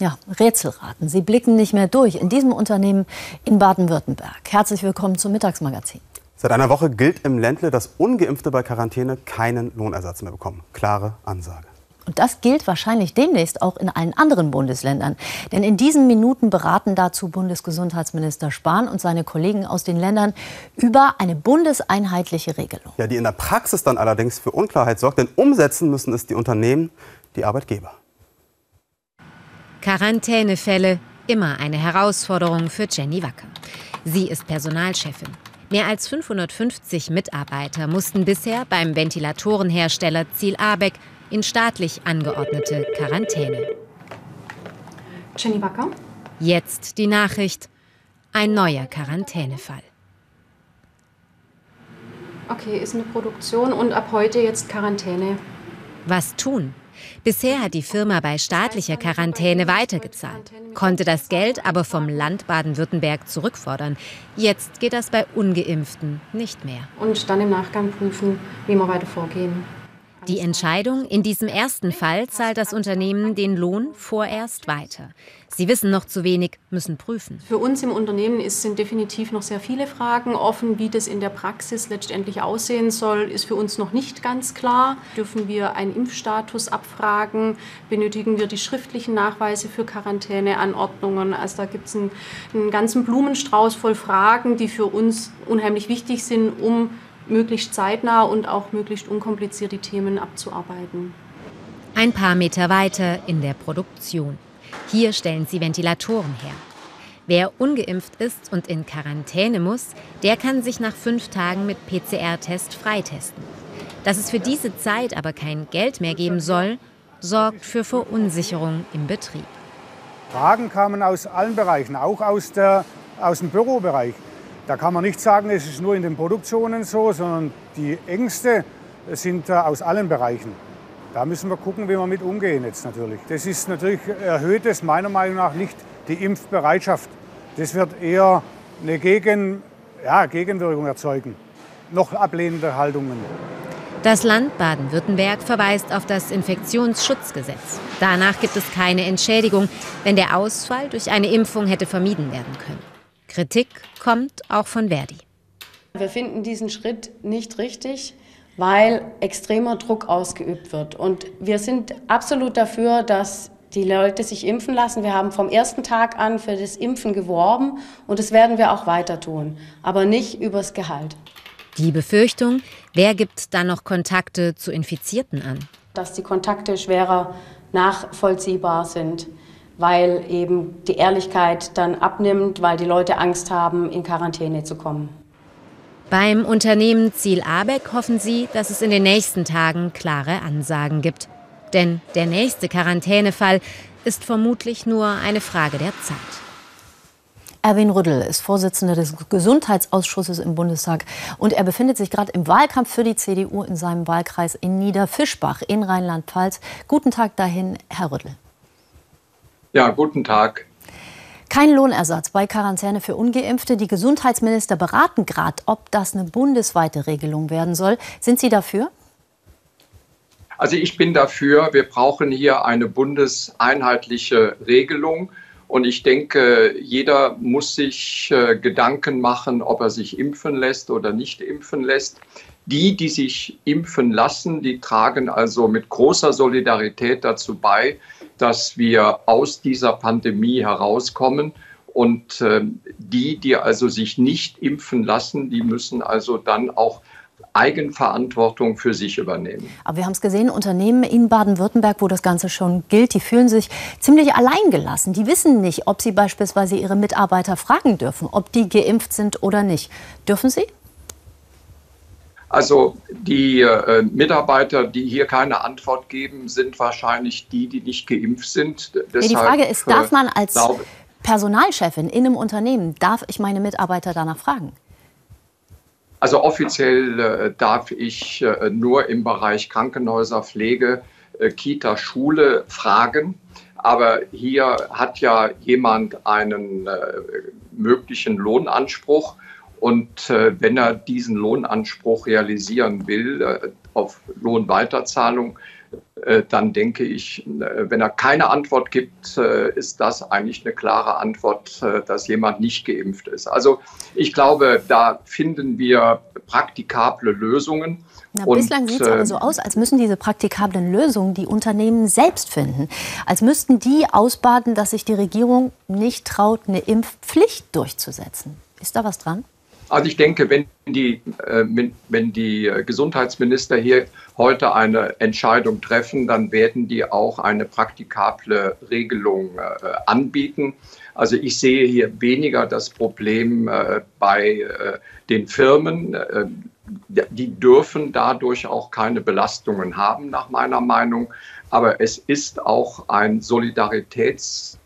Ja, Rätselraten. Sie blicken nicht mehr durch in diesem Unternehmen in Baden-Württemberg. Herzlich willkommen zum Mittagsmagazin. Seit einer Woche gilt im Ländle, dass Ungeimpfte bei Quarantäne keinen Lohnersatz mehr bekommen. Klare Ansage. Und das gilt wahrscheinlich demnächst auch in allen anderen Bundesländern. Denn in diesen Minuten beraten dazu Bundesgesundheitsminister Spahn und seine Kollegen aus den Ländern über eine bundeseinheitliche Regelung. Ja, die in der Praxis dann allerdings für Unklarheit sorgt, denn umsetzen müssen es die Unternehmen, die Arbeitgeber. Quarantänefälle, immer eine Herausforderung für Jenny Wacker. Sie ist Personalchefin. Mehr als 550 Mitarbeiter mussten bisher beim Ventilatorenhersteller Ziel Abeck in staatlich angeordnete Quarantäne. Jenny Wacker. Jetzt die Nachricht, ein neuer Quarantänefall. Okay, ist eine Produktion und ab heute jetzt Quarantäne. Was tun? Bisher hat die Firma bei staatlicher Quarantäne weitergezahlt, konnte das Geld aber vom Land Baden-Württemberg zurückfordern. Jetzt geht das bei ungeimpften nicht mehr. Und dann im Nachgang prüfen, wie wir weiter vorgehen. Die Entscheidung, in diesem ersten Fall zahlt das Unternehmen den Lohn vorerst weiter. Sie wissen noch zu wenig, müssen prüfen. Für uns im Unternehmen sind definitiv noch sehr viele Fragen offen. Wie das in der Praxis letztendlich aussehen soll, ist für uns noch nicht ganz klar. Dürfen wir einen Impfstatus abfragen? Benötigen wir die schriftlichen Nachweise für Quarantäneanordnungen? Also da gibt es einen, einen ganzen Blumenstrauß voll Fragen, die für uns unheimlich wichtig sind, um möglichst zeitnah und auch möglichst unkompliziert die Themen abzuarbeiten. Ein paar Meter weiter in der Produktion. Hier stellen sie Ventilatoren her. Wer ungeimpft ist und in Quarantäne muss, der kann sich nach fünf Tagen mit PCR-Test freitesten. Dass es für diese Zeit aber kein Geld mehr geben soll, sorgt für Verunsicherung im Betrieb. Fragen kamen aus allen Bereichen, auch aus, der, aus dem Bürobereich. Da kann man nicht sagen, es ist nur in den Produktionen so, sondern die Ängste sind aus allen Bereichen. Da müssen wir gucken, wie wir mit umgehen jetzt natürlich. Das ist natürlich erhöht es meiner Meinung nach nicht die Impfbereitschaft. Das wird eher eine Gegen, ja, Gegenwirkung erzeugen. Noch ablehnende Haltungen. Das Land Baden-Württemberg verweist auf das Infektionsschutzgesetz. Danach gibt es keine Entschädigung, wenn der Ausfall durch eine Impfung hätte vermieden werden können. Kritik kommt auch von Verdi. Wir finden diesen Schritt nicht richtig, weil extremer Druck ausgeübt wird. Und wir sind absolut dafür, dass die Leute sich impfen lassen. Wir haben vom ersten Tag an für das Impfen geworben und das werden wir auch weiter tun, aber nicht übers Gehalt. Die Befürchtung, wer gibt dann noch Kontakte zu Infizierten an? Dass die Kontakte schwerer nachvollziehbar sind weil eben die Ehrlichkeit dann abnimmt, weil die Leute Angst haben, in Quarantäne zu kommen. Beim Unternehmen Ziel Abeck hoffen sie, dass es in den nächsten Tagen klare Ansagen gibt. Denn der nächste Quarantänefall ist vermutlich nur eine Frage der Zeit. Erwin Rüddel ist Vorsitzender des Gesundheitsausschusses im Bundestag und er befindet sich gerade im Wahlkampf für die CDU in seinem Wahlkreis in Niederfischbach in Rheinland-Pfalz. Guten Tag dahin, Herr Rüddel. Ja, guten Tag. Kein Lohnersatz bei Quarantäne für ungeimpfte. Die Gesundheitsminister beraten gerade, ob das eine bundesweite Regelung werden soll. Sind Sie dafür? Also ich bin dafür. Wir brauchen hier eine bundeseinheitliche Regelung. Und ich denke, jeder muss sich äh, Gedanken machen, ob er sich impfen lässt oder nicht impfen lässt. Die, die sich impfen lassen, die tragen also mit großer Solidarität dazu bei, dass wir aus dieser Pandemie herauskommen. Und äh, die, die also sich nicht impfen lassen, die müssen also dann auch Eigenverantwortung für sich übernehmen. Aber wir haben es gesehen, Unternehmen in Baden-Württemberg, wo das Ganze schon gilt, die fühlen sich ziemlich alleingelassen. Die wissen nicht, ob sie beispielsweise ihre Mitarbeiter fragen dürfen, ob die geimpft sind oder nicht. Dürfen sie? Also die äh, Mitarbeiter, die hier keine Antwort geben, sind wahrscheinlich die, die nicht geimpft sind. Deshalb, die Frage ist, darf man als glaube, Personalchefin in einem Unternehmen, darf ich meine Mitarbeiter danach fragen? Also offiziell äh, darf ich äh, nur im Bereich Krankenhäuser, Pflege, äh, Kita, Schule fragen. Aber hier hat ja jemand einen äh, möglichen Lohnanspruch und äh, wenn er diesen Lohnanspruch realisieren will äh, auf Lohnweiterzahlung, äh, dann denke ich, äh, wenn er keine Antwort gibt, äh, ist das eigentlich eine klare Antwort, dass jemand nicht geimpft ist. Also ich glaube, da finden wir praktikable Lösungen. Na, bislang sieht es aber so aus, als müssen diese praktikablen Lösungen die Unternehmen selbst finden. Als müssten die ausbaden, dass sich die Regierung nicht traut, eine Impfpflicht durchzusetzen. Ist da was dran? Also ich denke, wenn die, äh, wenn die äh, Gesundheitsminister hier heute eine Entscheidung treffen, dann werden die auch eine praktikable Regelung äh, anbieten. Also ich sehe hier weniger das Problem bei den Firmen. Die dürfen dadurch auch keine Belastungen haben, nach meiner Meinung. Aber es ist auch ein Solidaritäts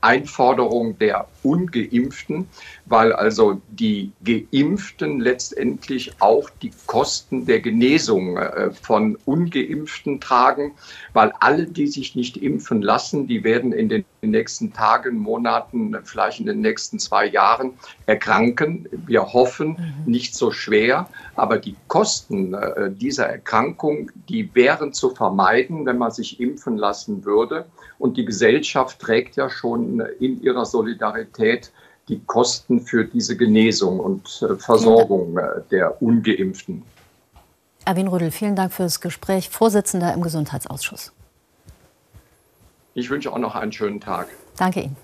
Einforderung der Ungeimpften, weil also die Geimpften letztendlich auch die Kosten der Genesung äh, von Ungeimpften tragen, weil alle, die sich nicht impfen lassen, die werden in den nächsten Tagen, Monaten, vielleicht in den nächsten zwei Jahren erkranken. Wir hoffen mhm. nicht so schwer, aber die Kosten äh, dieser Erkrankung, die wären zu vermeiden, wenn man sich impfen lassen würde. Und die Gesellschaft trägt ja schon in ihrer Solidarität die Kosten für diese Genesung und äh, Versorgung äh, der ungeimpften. Erwin Rödel, vielen Dank für das Gespräch, Vorsitzender im Gesundheitsausschuss. Ich wünsche auch noch einen schönen Tag. Danke Ihnen.